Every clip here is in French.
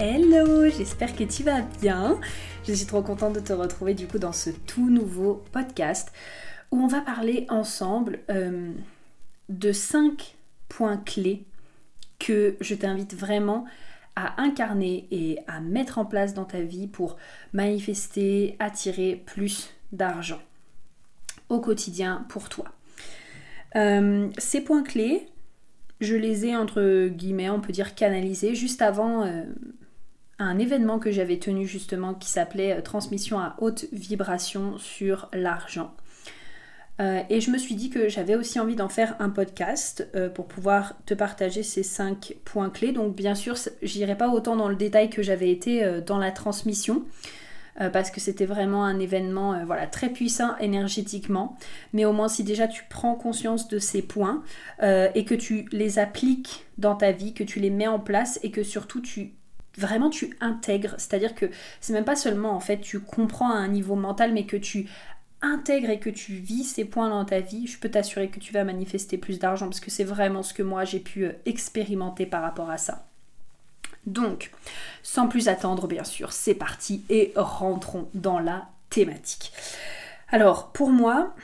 Hello, j'espère que tu vas bien. Je suis trop contente de te retrouver du coup dans ce tout nouveau podcast où on va parler ensemble euh, de 5 points clés que je t'invite vraiment à incarner et à mettre en place dans ta vie pour manifester, attirer plus d'argent au quotidien pour toi. Euh, ces points clés, je les ai entre guillemets, on peut dire canalisés juste avant euh, un événement que j'avais tenu justement qui s'appelait euh, Transmission à haute vibration sur l'argent. Euh, et je me suis dit que j'avais aussi envie d'en faire un podcast euh, pour pouvoir te partager ces cinq points clés. Donc bien sûr, j'irai pas autant dans le détail que j'avais été dans la transmission. parce que c'était vraiment un événement voilà, très puissant énergétiquement. Mais au moins si déjà tu prends conscience de ces points et que tu les appliques dans ta vie, que tu les mets en place et que surtout tu vraiment tu intègres, c'est-à-dire que c'est même pas seulement en fait tu comprends à un niveau mental, mais que tu intègres et que tu vis ces points dans ta vie, je peux t'assurer que tu vas manifester plus d'argent parce que c'est vraiment ce que moi j'ai pu euh, expérimenter par rapport à ça. Donc, sans plus attendre, bien sûr, c'est parti et rentrons dans la thématique. Alors, pour moi,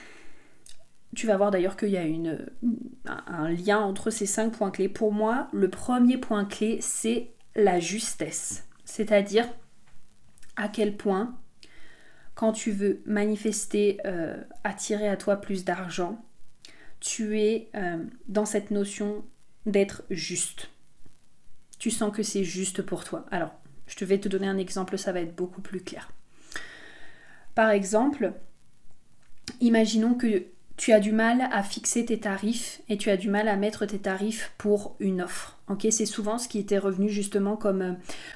tu vas voir d'ailleurs qu'il y a un lien entre ces cinq points clés. Pour moi, le premier point clé, c'est la justesse. C'est-à-dire à quel point quand tu veux manifester, euh, attirer à toi plus d'argent, tu es euh, dans cette notion d'être juste. Tu sens que c'est juste pour toi. Alors, je vais te donner un exemple, ça va être beaucoup plus clair. Par exemple, imaginons que tu as du mal à fixer tes tarifs et tu as du mal à mettre tes tarifs pour une offre. C'est souvent ce qui était revenu justement comme, euh,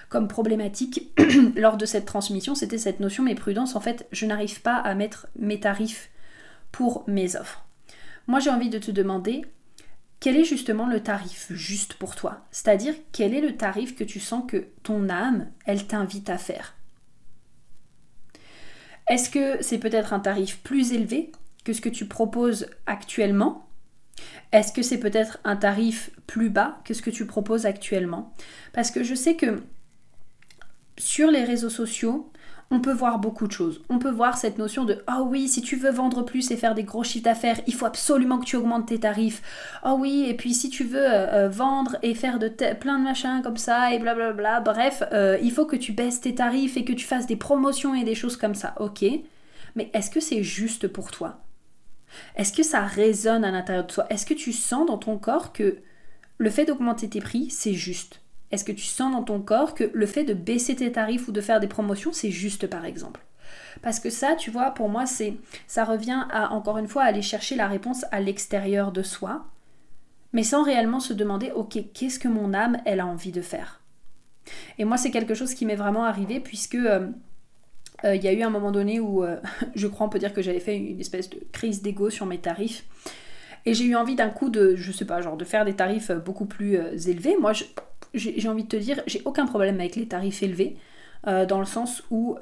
comme problématique lors de cette transmission, c'était cette notion, mais prudence, en fait, je n'arrive pas à mettre mes tarifs pour mes offres. Moi, j'ai envie de te demander quel est justement le tarif juste pour toi? C'est-à-dire, quel est le tarif que tu sens que ton âme, elle t'invite à faire? Est-ce que c'est peut-être un tarif plus élevé que ce que tu proposes actuellement Est-ce que c'est peut-être un tarif plus bas que ce que tu proposes actuellement? Parce que je sais que sur les réseaux sociaux, on peut voir beaucoup de choses. On peut voir cette notion de oh oui, si tu veux vendre plus et faire des gros chiffres d'affaires, il faut absolument que tu augmentes tes tarifs. Oh oui, et puis si tu veux euh, euh, vendre et faire de plein de machins comme ça et blablabla, bref, euh, il faut que tu baisses tes tarifs et que tu fasses des promotions et des choses comme ça. Ok, mais est-ce que c'est juste pour toi? Est-ce que ça résonne à l'intérieur de toi? Est-ce que tu sens dans ton corps que le fait d'augmenter tes prix, c'est juste? Est-ce que tu sens dans ton corps que le fait de baisser tes tarifs ou de faire des promotions, c'est juste par exemple? Parce que ça, tu vois, pour moi, c'est ça revient à encore une fois aller chercher la réponse à l'extérieur de soi, mais sans réellement se demander OK, qu'est-ce que mon âme elle a envie de faire? Et moi, c'est quelque chose qui m'est vraiment arrivé puisque euh, euh, il y a eu un moment donné où euh, je crois on peut dire que j'avais fait une espèce de crise d'ego sur mes tarifs. Et j'ai eu envie d'un coup de, je sais pas, genre de faire des tarifs euh, beaucoup plus élevés. Moi, j'ai envie de te dire, j'ai aucun problème avec les tarifs élevés. dans le sens où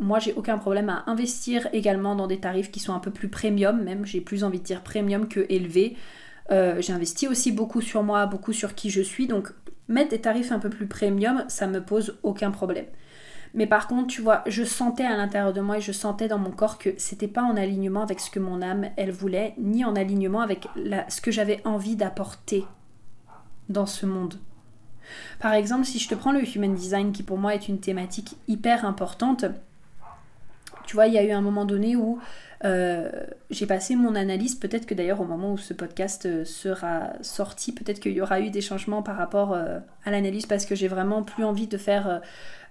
moi j'ai aucun problème à investir également dans des tarifs qui sont un peu plus premium, même j'ai plus envie de dire premium que élevé. j'ai investi aussi beaucoup sur moi, beaucoup sur qui je suis, donc mettre des tarifs un peu plus premium, ça me pose aucun problème. Mais par contre, tu vois, je sentais à l'intérieur de moi et je sentais dans mon corps que c'était pas en alignement avec ce que mon âme, elle voulait, ni en alignement avec ce que j'avais envie d'apporter dans ce monde. Par exemple, si je te prends le Human Design, qui pour moi est une thématique hyper importante, tu vois, il y a eu un moment donné où euh, j'ai passé mon analyse, peut-être que d'ailleurs au moment où ce podcast euh, sera sorti, peut-être qu'il y aura eu des changements par rapport euh, à l'analyse parce que j'ai vraiment plus envie de faire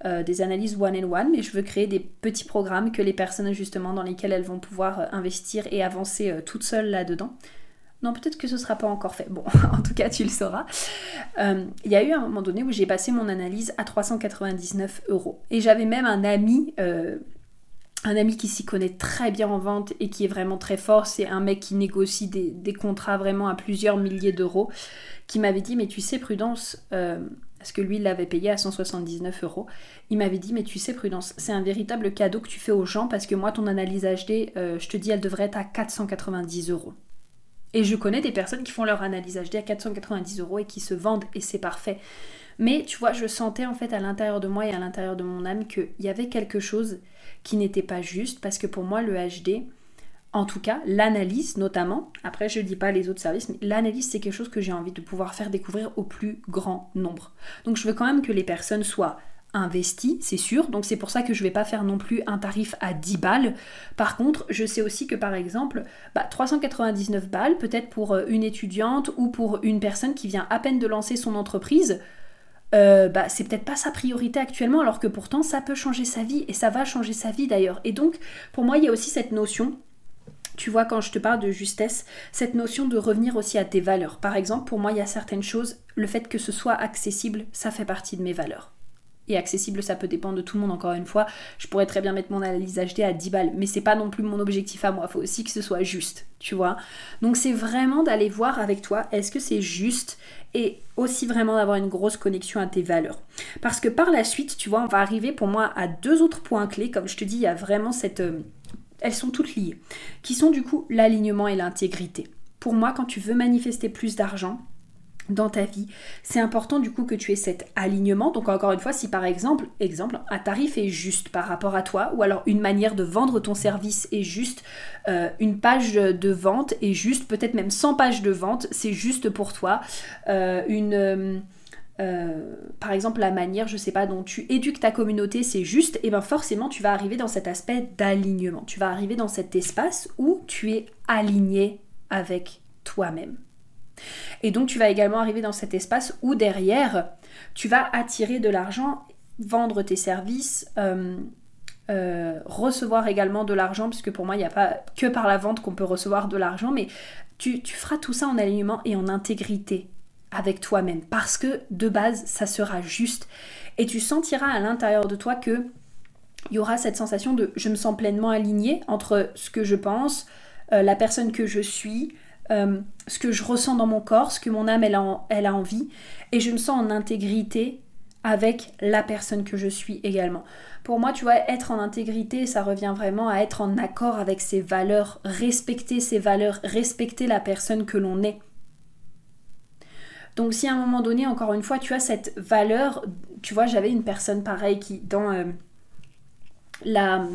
des analyses one and one, mais je veux créer des petits programmes que les personnes justement dans lesquels elles vont pouvoir investir et avancer toutes seules là-dedans. Non, peut-être que ce sera pas encore fait. Bon, en tout cas, tu le sauras. Il y a eu un moment donné où j'ai passé mon analyse à 399 euros. Et j'avais même un ami, un ami qui s'y connaît très bien en vente et qui est vraiment très fort. C'est un mec qui négocie des, contrats vraiment à plusieurs milliers d'euros, qui m'avait dit, mais tu sais, Prudence, euh, parce que lui, il l'avait payé à 179 euros. Il m'avait dit, mais tu sais, Prudence, c'est un véritable cadeau que tu fais aux gens parce que moi, ton analyse HD, je te dis, elle devrait être à 490 euros. Et je connais des personnes qui font leur analyse HD à 490 euros et qui se vendent et c'est parfait. Mais tu vois, je sentais en fait à l'intérieur de moi et à l'intérieur de mon âme qu'il y avait quelque chose qui n'était pas juste parce que pour moi le HD, en tout cas l'analyse notamment, après je ne dis pas les autres services, mais l'analyse c'est quelque chose que j'ai envie de pouvoir faire découvrir au plus grand nombre. Donc je veux quand même que les personnes soient investi, c'est sûr. Donc c'est pour ça que je vais pas faire non plus un tarif à 10 balles. Par contre, je sais aussi que par exemple, 399 bah, balles, peut-être pour euh, une étudiante ou pour une personne qui vient à peine de lancer son entreprise, euh, bah, c'est peut-être pas sa priorité actuellement, alors que pourtant ça peut changer sa vie et ça va changer sa vie d'ailleurs. Et donc, pour moi, il y a aussi cette notion tu vois, quand je te parle de justesse, cette notion de revenir aussi à tes valeurs. Par exemple, pour moi, il y a certaines choses, le fait que ce soit accessible, ça fait partie de mes valeurs et accessible, ça peut dépendre de tout le monde encore une fois. Je pourrais très bien mettre mon analyse HD à 10 balles, mais c'est pas non plus mon objectif à moi. Faut aussi que ce soit juste, tu vois. Donc c'est vraiment d'aller voir avec toi, est-ce que c'est juste et aussi vraiment d'avoir une grosse connexion à tes valeurs. Parce que par la suite, tu vois, on va arriver pour moi à deux autres points clés. Comme je te dis, il y a vraiment cette... Euh, elles sont toutes liées. Qui sont du coup l'alignement et l'intégrité. Pour moi, quand tu veux manifester plus d'argent, dans ta vie. C'est important du coup que tu aies cet alignement. Donc encore une fois, si par exemple, exemple, un tarif est juste par rapport à toi, ou alors une manière de vendre ton service est juste, euh, une page de vente est juste, peut-être même 100 pages de vente, c'est juste pour toi. Euh, une euh, par exemple la manière, je sais pas, dont tu éduques ta communauté, c'est juste, et bien forcément tu vas arriver dans cet aspect d'alignement. Tu vas arriver dans cet espace où tu es aligné avec toi-même. Et donc tu vas également arriver dans cet espace où derrière, tu vas attirer de l'argent, vendre tes services, euh, euh, recevoir également de l'argent, puisque pour moi, il n'y a pas que par la vente qu'on peut recevoir de l'argent, mais tu, feras tout ça en alignement et en intégrité avec toi-même, parce que de base, ça sera juste. Et tu sentiras à l'intérieur de toi que il y aura cette sensation de je me sens pleinement aligné entre ce que je pense, euh, la personne que je suis, euh, ce que je ressens dans mon corps, ce que mon âme elle a, envie, et je me sens en intégrité avec la personne que je suis également. Pour moi, tu vois, être en intégrité, ça revient vraiment à être en accord avec ses valeurs, respecter ses valeurs, respecter la personne que l'on est. Donc si à un moment donné, encore une fois, tu as cette valeur, tu vois, j'avais une personne pareille qui, dans euh, la,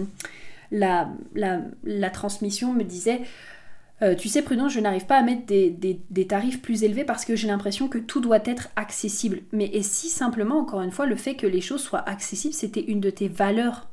transmission, me disait, euh, tu sais, Prudence, je n'arrive pas à mettre des, tarifs plus élevés parce que j'ai l'impression que tout doit être accessible. Mais et si simplement, encore une fois, le fait que les choses soient accessibles, c'était une de tes valeurs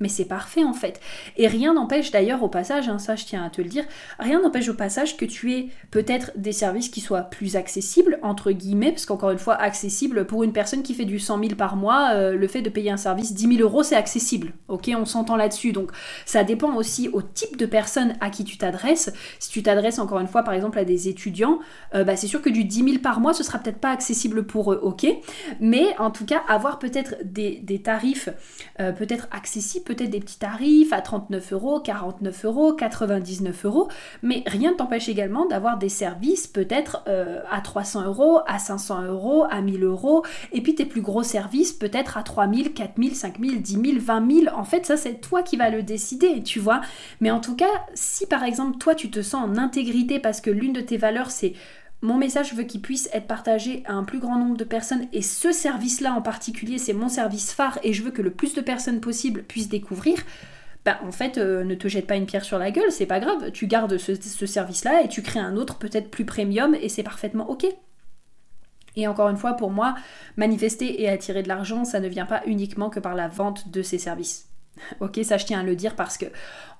mais c'est parfait en fait. Et rien n'empêche d'ailleurs au passage, hein, ça je tiens à te le dire, rien n'empêche au passage que tu aies peut-être des services qui soient plus accessibles, entre guillemets, parce qu'encore une fois, accessible pour une personne qui fait du 100 000 par mois, euh, le fait de payer un service 10 000 euros, c'est accessible. Ok, on s'entend là-dessus. Donc ça dépend aussi au type de personne à qui tu t'adresses. Si tu t'adresses encore une fois par exemple à des étudiants, euh, bah, c'est sûr que du 10 000 par mois, ce sera peut-être pas accessible pour eux, ok. Mais en tout cas, avoir peut-être des, tarifs euh, peut-être accessibles, peut-être des petits tarifs à 39 euros, 49 euros, 99 euros, mais rien ne t'empêche également d'avoir des services peut-être euh, à 300 euros, à 500 euros, à 1000 euros, et puis tes plus gros services peut-être à 3000, 4000, 5000, 10 000, 20 000. En fait, ça c'est toi qui vas le décider, tu vois. Mais en tout cas, si par exemple toi tu te sens en intégrité parce que l'une de tes valeurs c'est mon message veut qu'il puisse être partagé à un plus grand nombre de personnes et ce service-là en particulier, c'est mon service phare et je veux que le plus de personnes possible puissent découvrir. Bah, en fait, euh, ne te jette pas une pierre sur la gueule, c'est pas grave. Tu gardes ce, ce service-là et tu crées un autre peut-être plus premium et c'est parfaitement ok. Et encore une fois, pour moi, manifester et attirer de l'argent, ça ne vient pas uniquement que par la vente de ces services. Ok, ça je tiens à le dire parce que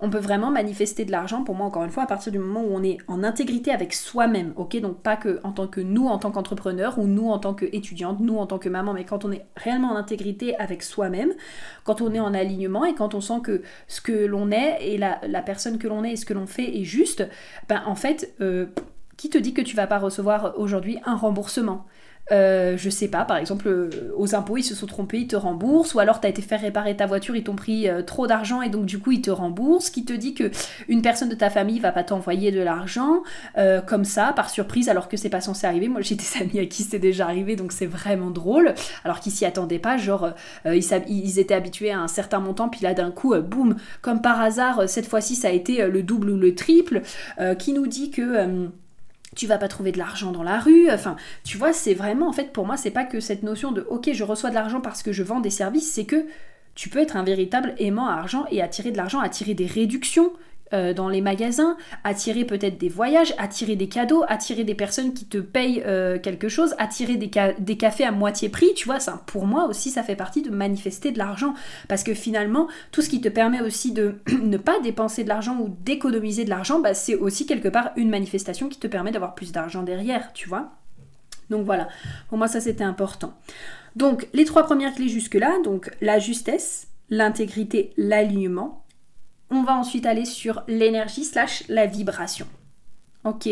on peut vraiment manifester de l'argent pour moi encore une fois à partir du moment où on est en intégrité avec soi-même. Ok, donc pas que en tant que nous en tant qu'entrepreneur ou nous en tant qu'étudiante, nous en tant que maman, mais quand on est réellement en intégrité avec soi-même, quand on est en alignement et quand on sent que ce que l'on est et la, personne que l'on est et ce que l'on fait est juste, ben en fait euh, Qui te dit que tu vas pas recevoir aujourd'hui un remboursement? Euh, je sais pas, par exemple, euh, aux impôts, ils se sont trompés, ils te remboursent, ou alors tu as été faire réparer ta voiture, ils t'ont pris euh, trop d'argent et donc du coup ils te remboursent, qui te dit que une personne de ta famille va pas t'envoyer de l'argent comme ça, par surprise, alors que c'est pas censé arriver. Moi j'ai des amis à qui c'est déjà arrivé, donc c'est vraiment drôle, alors qu'ils s'y attendaient pas, genre ils, étaient habitués à un certain montant, puis là d'un coup, boum, comme par hasard, cette fois-ci ça a été le double ou le triple, qui nous dit que tu vas pas trouver de l'argent dans la rue. Enfin, tu vois, c'est vraiment, en fait, pour moi, c'est pas que cette notion de ok, je reçois de l'argent parce que je vends des services, c'est que tu peux être un véritable aimant à argent et attirer de l'argent, attirer des réductions, euh, dans les magasins, attirer peut-être des voyages, attirer des cadeaux, attirer des personnes qui te payent euh, quelque chose, attirer des, des, cafés à moitié prix, tu vois, ça, pour moi aussi ça fait partie de manifester de l'argent. Parce que finalement, tout ce qui te permet aussi de ne pas dépenser de l'argent ou d'économiser de l'argent, bah, c'est aussi quelque part une manifestation qui te permet d'avoir plus d'argent derrière, tu vois. Donc voilà, pour moi ça c'était important. Donc les trois premières clés jusque-là, donc la justesse, l'intégrité, l'alignement, on va ensuite aller sur l'énergie slash la vibration. Ok,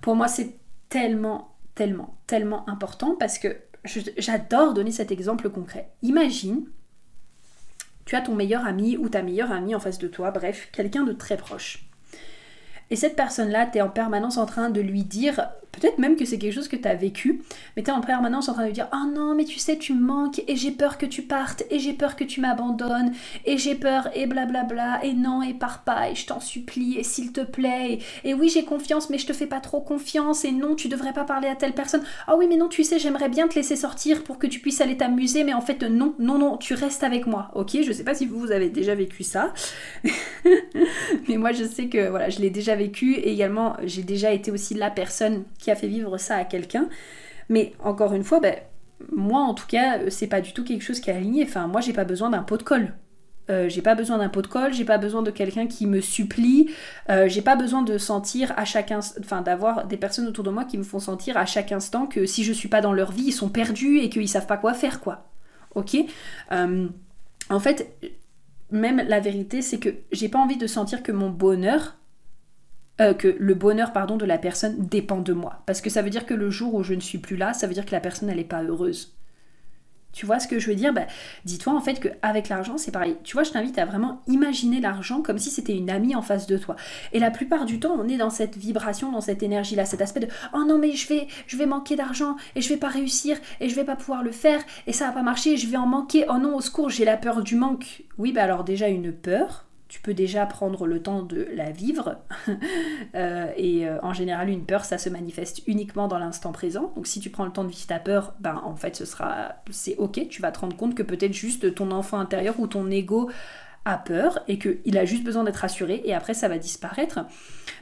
pour moi c'est tellement, tellement, tellement important parce que j'adore donner cet exemple concret. Imagine, tu as ton meilleur ami ou ta meilleure amie en face de toi, bref, quelqu'un de très proche. Et cette personne-là, tu es en permanence en train de lui dire, peut-être même que c'est quelque chose que tu as vécu, mais tu es en permanence en train de dire Oh non, mais tu sais, tu me manques, et j'ai peur que tu partes, et j'ai peur que tu m'abandonnes, et j'ai peur, et blablabla, et non, et pars pas, et je t'en supplie, et s'il te plaît, et, oui, j'ai confiance, mais je te fais pas trop confiance, et non, tu devrais pas parler à telle personne. Oh oui, mais non, tu sais, j'aimerais bien te laisser sortir pour que tu puisses aller t'amuser, mais en fait, non, non, non, tu restes avec moi. Ok, je sais pas si vous avez déjà vécu ça, mais moi, je sais que voilà, je l'ai déjà vécu et également j'ai déjà été aussi la personne qui a fait vivre ça à quelqu'un. Mais encore une fois, ben, moi en tout cas, c'est pas du tout quelque chose qui est aligné. Enfin, moi j'ai pas besoin d'un pot de colle. Euh, j'ai pas besoin d'un pot de colle, j'ai pas besoin de quelqu'un qui me supplie, euh, j'ai pas besoin de sentir à chaque instant, enfin d'avoir des personnes autour de moi qui me font sentir à chaque instant que si je suis pas dans leur vie, ils sont perdus et qu'ils savent pas quoi faire, quoi. Ok? Euh, En fait, même la vérité, c'est que j'ai pas envie de sentir que mon bonheur euh, que le bonheur pardon de la personne dépend de moi parce que ça veut dire que le jour où je ne suis plus là ça veut dire que la personne n'est pas heureuse tu vois ce que je veux dire? Bah, Dis-toi en fait qu'avec l'argent, c'est pareil. Tu vois, je t'invite à vraiment imaginer l'argent comme si c'était une amie en face de toi. Et la plupart du temps, on est dans cette vibration, dans cette énergie-là, cet aspect de oh non mais je vais, je vais manquer d'argent et je vais pas réussir et je vais pas pouvoir le faire et ça va pas marcher et je vais en manquer. Oh non, au secours, j'ai la peur du manque. Oui, bah alors déjà une peur, tu peux déjà prendre le temps de la vivre. Euh, et euh, en général, une peur, ça se manifeste uniquement dans l'instant présent. Donc si tu prends le temps de vivre ta peur, ben en fait, ce sera, c'est ok. Tu vas te rendre compte que peut-être juste ton enfant intérieur ou ton ego a peur et qu'il a juste besoin d'être rassuré et après ça va disparaître.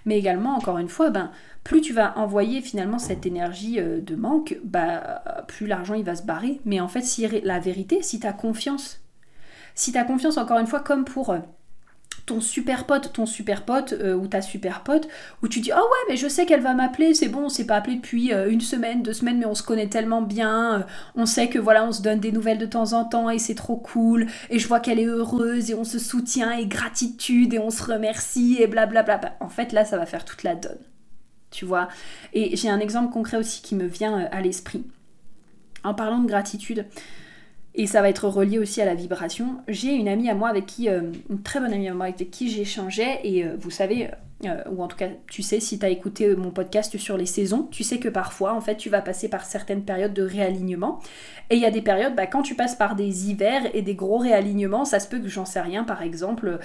Mais également, encore une fois, ben, plus tu vas envoyer finalement cette énergie euh, de manque, bah, plus l'argent il va se barrer. Mais en fait, si la vérité, si tu as confiance, si tu as confiance encore une fois comme pour ton super pote, ton super pote euh, ou ta super pote, où tu dis oh ouais mais je sais qu'elle va m'appeler, c'est bon, on s'est pas appelé depuis euh, une semaine, deux semaines, mais on se connaît tellement bien, euh, on sait que voilà on se donne des nouvelles de temps en temps et c'est trop cool, et je vois qu'elle est heureuse et on se soutient et gratitude et on se remercie et blablabla. Bla, bla. En fait là ça va faire toute la donne, tu vois. Et j'ai un exemple concret aussi qui me vient à l'esprit. En parlant de gratitude, et ça va être relié aussi à la vibration. J'ai une amie à moi avec qui, euh, une très bonne amie à moi avec qui j'échangeais, et euh, vous savez, euh, ou en tout cas, tu sais, si tu as écouté mon podcast sur les saisons, tu sais que parfois, en fait, tu vas passer par certaines périodes de réalignement. Et il y a des périodes, bah, quand tu passes par des hivers et des gros réalignements, ça se peut que j'en sais rien, par exemple,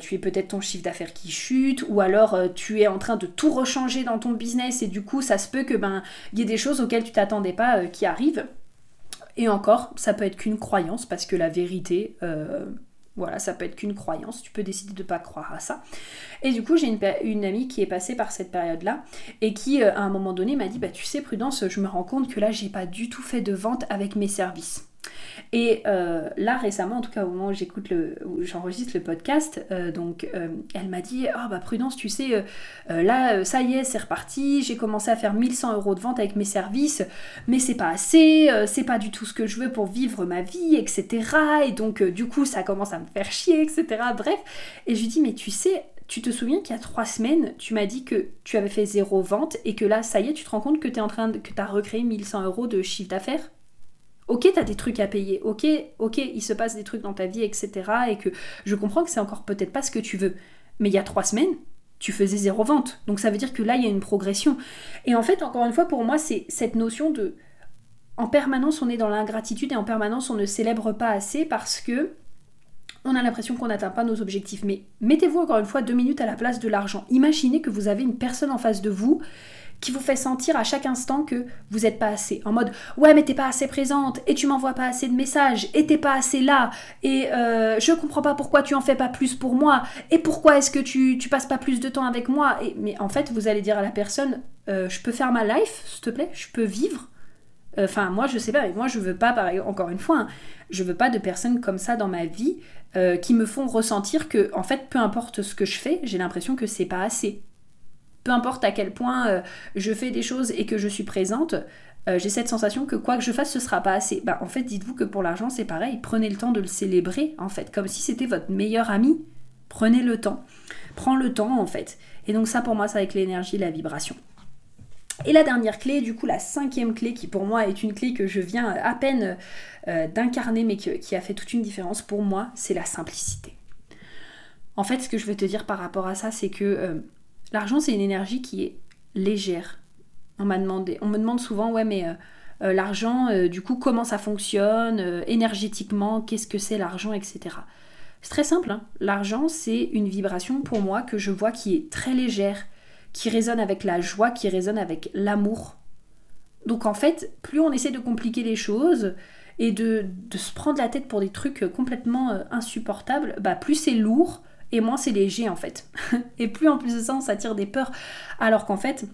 tu es peut-être ton chiffre d'affaires qui chute, ou alors tu es en train de tout rechanger dans ton business, et du coup, ça se peut que ben il y ait des choses auxquelles tu t'attendais pas qui arrivent. Et encore, ça peut être qu'une croyance, parce que la vérité, euh, voilà, ça peut être qu'une croyance. Tu peux décider de ne pas croire à ça. Et du coup, j'ai une, amie qui est passée par cette période-là et qui, euh, à un moment donné, m'a dit Bah, tu sais, Prudence, je me rends compte que là, j'ai pas du tout fait de vente avec mes services. Et euh, là récemment, en tout cas au moment où j'écoute le, j'enregistre le podcast, euh, donc euh, elle m'a dit ah bah prudence, tu sais, là ça y est, c'est reparti, j'ai commencé à faire 1100 euros de vente avec mes services, mais c'est pas assez, c'est pas du tout ce que je veux pour vivre ma vie, etc. Et donc du coup ça commence à me faire chier, etc. Bref, et je lui dis mais tu sais tu te souviens qu'il y a trois semaines, tu m'as dit que tu avais fait zéro vente et que là, ça y est, tu te rends compte que tu en train de, que tu as recréé 1100 euros de chiffre d'affaires? Ok, tu as des trucs à payer. Ok, ok, il se passe des trucs dans ta vie, etc. Et que je comprends que c'est encore peut-être pas ce que tu veux. Mais il y a trois semaines, tu faisais zéro vente. Donc ça veut dire que là, il y a une progression. Et en fait, encore une fois, pour moi, c'est cette notion de... En permanence, on est dans l'ingratitude et en permanence, on ne célèbre pas assez parce que on a l'impression qu'on n'atteint pas nos objectifs. Mais mettez-vous encore une fois deux minutes à la place de l'argent. Imaginez que vous avez une personne en face de vous qui vous fait sentir à chaque instant que vous n'êtes pas assez. En mode ouais mais t'es pas assez présente et tu m'envoies pas assez de messages et t'es pas assez là et euh, je comprends pas pourquoi tu en fais pas plus pour moi et pourquoi est-ce que tu, tu passes pas plus de temps avec moi. Et, mais en fait vous allez dire à la personne euh, je peux faire ma life s'il te plaît, je peux vivre. Enfin moi je sais pas, mais moi je veux pas pareil encore une fois, hein, je veux pas de personnes comme ça dans ma vie euh, qui me font ressentir que, en fait, peu importe ce que je fais, j'ai l'impression que c'est pas assez. Peu importe à quel point euh, je fais des choses et que je suis présente, euh, j'ai cette sensation que quoi que je fasse, ce sera pas assez. Bah, en fait, dites-vous que pour l'argent, c'est pareil. Prenez le temps de le célébrer, en fait, comme si c'était votre meilleur ami. Prenez le temps. Prends le temps, en fait. Et donc, ça, pour moi, c'est avec l'énergie la vibration. Et la dernière clé, du coup la cinquième clé qui pour moi est une clé que je viens à peine euh, d'incarner mais qui, a fait toute une différence pour moi, c'est la simplicité. En fait ce que je veux te dire par rapport à ça c'est que l'argent c'est une énergie qui est légère. On m'a demandé, on me demande souvent ouais mais euh, l'argent du coup comment ça fonctionne énergétiquement, qu'est-ce que c'est l'argent etc. C'est très simple, hein. l'argent c'est une vibration pour moi que je vois qui est très légère qui résonne avec la joie, qui résonne avec l'amour. Donc en fait, plus on essaie de compliquer les choses et de, se prendre la tête pour des trucs complètement euh, insupportables, bah plus c'est lourd et moins c'est léger en fait. et plus en plus de ça, on s'attire des peurs. Alors qu'en fait,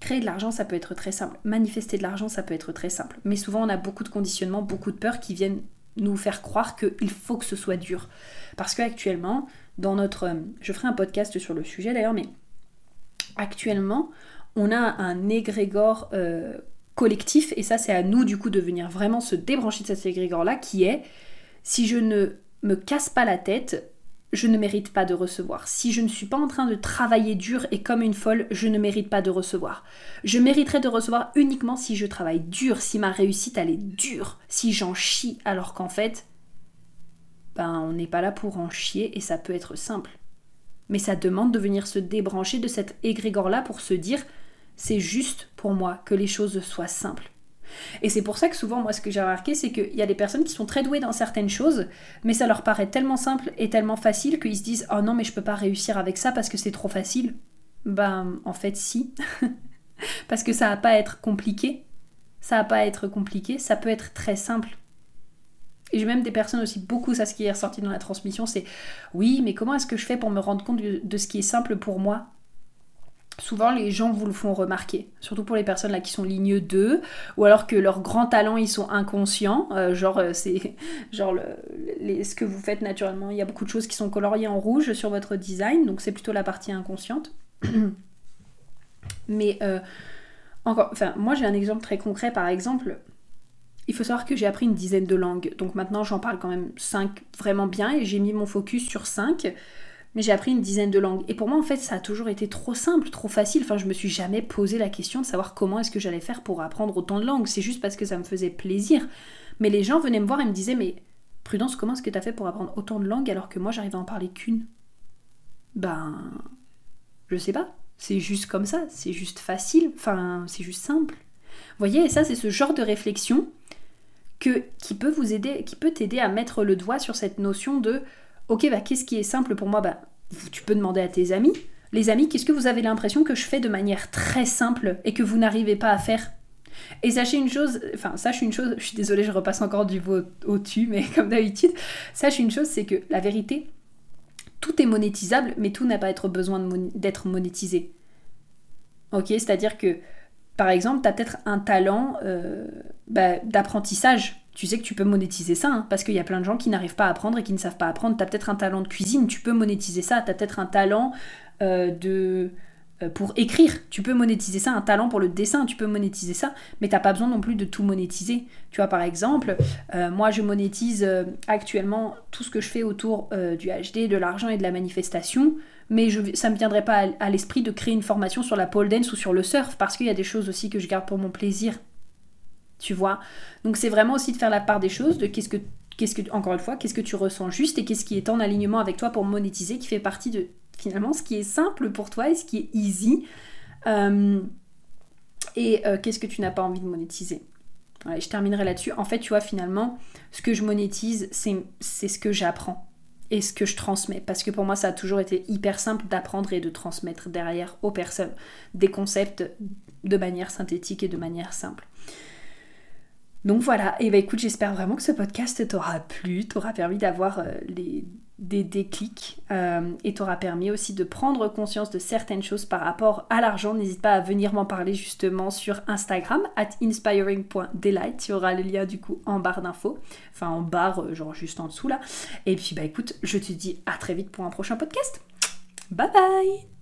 créer de l'argent, ça peut être très simple. Manifester de l'argent, ça peut être très simple. Mais souvent, on a beaucoup de conditionnements, beaucoup de peurs qui viennent nous faire croire qu'il faut que ce soit dur. Parce qu'actuellement, dans notre... Je ferai un podcast sur le sujet d'ailleurs, mais actuellement, on a un égrégore euh, collectif, et ça c'est à nous du coup de venir vraiment se débrancher de cet égrégore-là, qui est, si je ne me casse pas la tête, je ne mérite pas de recevoir. Si je ne suis pas en train de travailler dur et comme une folle, je ne mérite pas de recevoir. Je mériterais de recevoir uniquement si je travaille dur, si ma réussite elle est dure, si j'en chie, alors qu'en fait, ben on n'est pas là pour en chier et ça peut être simple. Mais ça demande de venir se débrancher de cet égrégore-là pour se dire c'est juste pour moi que les choses soient simples. Et c'est pour ça que souvent, moi, ce que j'ai remarqué, c'est qu'il y a des personnes qui sont très douées dans certaines choses, mais ça leur paraît tellement simple et tellement facile qu'ils se disent Oh non, mais je peux pas réussir avec ça parce que c'est trop facile. Ben, en fait, si. parce que ça va pas être compliqué. Ça va pas être compliqué, ça peut être très simple. Et j'ai même des personnes aussi, beaucoup, ça ce qui est ressorti dans la transmission, c'est oui, mais comment est-ce que je fais pour me rendre compte de, ce qui est simple pour moi? Souvent, les gens vous le font remarquer, surtout pour les personnes là qui sont ligne 2, ou alors que leurs grands talents ils sont inconscients, euh, genre euh, c'est ce que vous faites naturellement. Il y a beaucoup de choses qui sont coloriées en rouge sur votre design, donc c'est plutôt la partie inconsciente. Mais euh, encore, moi j'ai un exemple très concret, par exemple, il faut savoir que j'ai appris une dizaine de langues, donc maintenant j'en parle quand même 5 vraiment bien et j'ai mis mon focus sur 5, mais j'ai appris une dizaine de langues. Et pour moi en fait ça a toujours été trop simple, trop facile, enfin je me suis jamais posé la question de savoir comment est-ce que j'allais faire pour apprendre autant de langues, c'est juste parce que ça me faisait plaisir. Mais les gens venaient me voir et me disaient mais Prudence, comment est-ce que tu as fait pour apprendre autant de langues alors que moi j'arrive à en parler qu'une? Ben... Je sais pas, c'est juste comme ça, c'est juste facile, enfin c'est juste simple. Vous voyez, et ça c'est ce genre de réflexion qui peut vous aider, qui peut t'aider à mettre le doigt sur cette notion de ok bah qu'est-ce qui est simple pour moi? Bah tu peux demander à tes amis les amis qu'est-ce que vous avez l'impression que je fais de manière très simple et que vous n'arrivez pas à faire? Et sachez une chose, enfin sache une chose, je suis désolée, je repasse encore du veau au-dessus, mais comme d'habitude, sache une chose, c'est que la vérité, tout est monétisable, mais tout n'a pas besoin d'être monétisé. Ok, c'est-à-dire que par exemple, tu as peut-être un talent euh, bah, d'apprentissage. Tu sais que tu peux monétiser ça, hein, parce qu'il y a plein de gens qui n'arrivent pas à apprendre et qui ne savent pas apprendre. Tu as peut-être un talent de cuisine, tu peux monétiser ça. Tu as peut-être un talent euh, de, euh, pour écrire. Tu peux monétiser ça, un talent pour le dessin, tu peux monétiser ça, mais t'as pas besoin non plus de tout monétiser. Tu vois, par exemple, euh, moi je monétise actuellement tout ce que je fais autour du HD, de l'argent et de la manifestation, mais je, ça me viendrait pas à, l'esprit de créer une formation sur la pole dance ou sur le surf, parce qu'il y a des choses aussi que je garde pour mon plaisir. Tu vois Donc c'est vraiment aussi de faire la part des choses, de qu'est-ce que, qu'est-ce que, encore une fois, qu'est-ce que tu ressens juste et qu'est-ce qui est en alignement avec toi pour monétiser, qui fait partie de finalement ce qui est simple pour toi et ce qui est easy. Euh, et euh, qu'est-ce que tu n'as pas envie de monétiser Je terminerai là-dessus. En fait, tu vois, finalement, ce que je monétise, c'est ce que j'apprends et ce que je transmets. Parce que pour moi, ça a toujours été hyper simple d'apprendre et de transmettre derrière aux personnes des concepts de manière synthétique et de manière simple. Donc voilà, et bah écoute, j'espère vraiment que ce podcast t'aura plu, t'aura permis d'avoir euh, les des déclics euh, et t'aura permis aussi de prendre conscience de certaines choses par rapport à l'argent. N'hésite pas à venir m'en parler justement sur Instagram, at inspiring.delight. Tu auras le lien du coup en barre d'infos, enfin en barre, euh, genre juste en dessous là. Et puis bah écoute, je te dis à très vite pour un prochain podcast. Bye bye